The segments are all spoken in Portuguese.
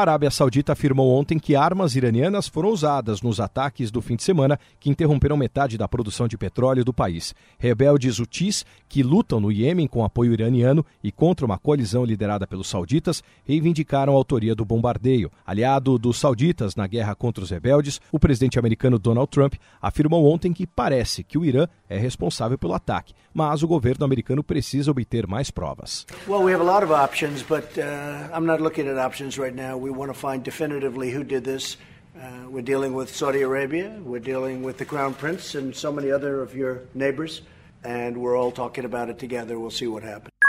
A Arábia Saudita afirmou ontem que armas iranianas foram usadas nos ataques do fim de semana que interromperam metade da produção de petróleo do país. Rebeldes hutis, que lutam no Iêmen com apoio iraniano e contra uma coalizão liderada pelos sauditas, reivindicaram a autoria do bombardeio. Aliado dos sauditas na guerra contra os rebeldes, o presidente americano Donald Trump afirmou ontem que parece que o Irã é responsável pelo ataque, mas o governo americano precisa obter mais provas. Well, we have a lot of options, but uh, I'm not looking at options right now. we want to find definitively who did this. Uh, we're dealing with Saudi Arabia, we're dealing with the Crown Prince and so many other of your neighbors, and we're all talking about it together. We'll see what happens.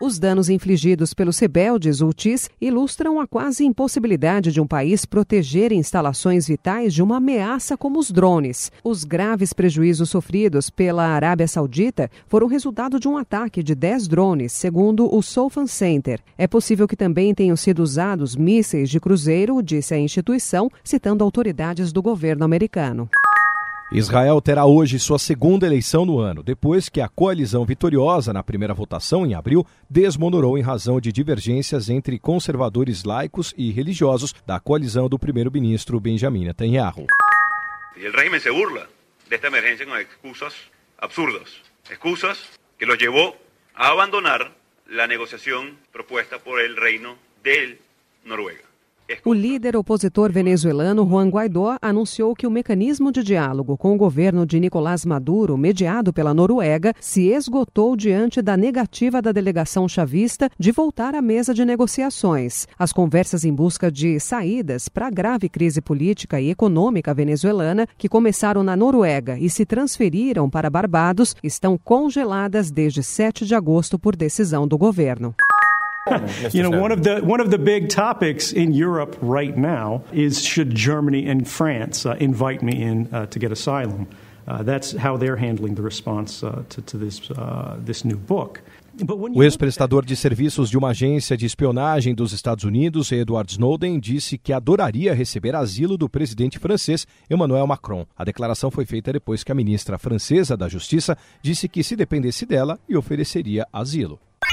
Os danos infligidos pelos rebeldes Houthis ilustram a quase impossibilidade de um país proteger instalações vitais de uma ameaça como os drones. Os graves prejuízos sofridos pela Arábia Saudita foram resultado de um ataque de 10 drones, segundo o Sofan Center. É possível que também tenham sido usados mísseis de cruzeiro, disse a instituição, citando autoridades do governo americano. Israel terá hoje sua segunda eleição no ano, depois que a coalizão vitoriosa na primeira votação, em abril, desmonorou em razão de divergências entre conservadores laicos e religiosos da coalizão do primeiro-ministro Benjamin Netanyahu. E o régimen se burla desta emergência com excusas absurdas, excusas que los llevó a abandonar la negociación propuesta por el reino de Noruega. O líder opositor venezuelano Juan Guaidó anunciou que o mecanismo de diálogo com o governo de Nicolás Maduro, mediado pela Noruega, se esgotou diante da negativa da delegação chavista de voltar à mesa de negociações. As conversas em busca de saídas para a grave crise política e econômica venezuelana, que começaram na Noruega e se transferiram para Barbados, estão congeladas desde 7 de agosto por decisão do governo. You know, one of the one of the big topics in Europe right now is should Germany and France uh, invite me in uh, to get asylum? Uh, that's how they're handling the response uh, to, to, this uh, this new book. O ex-prestador de serviços de uma agência de espionagem dos Estados Unidos, Edward Snowden, disse que adoraria receber asilo do presidente francês Emmanuel Macron. A declaração foi feita depois que a ministra francesa da Justiça disse que, se dependesse dela, lhe ofereceria asilo.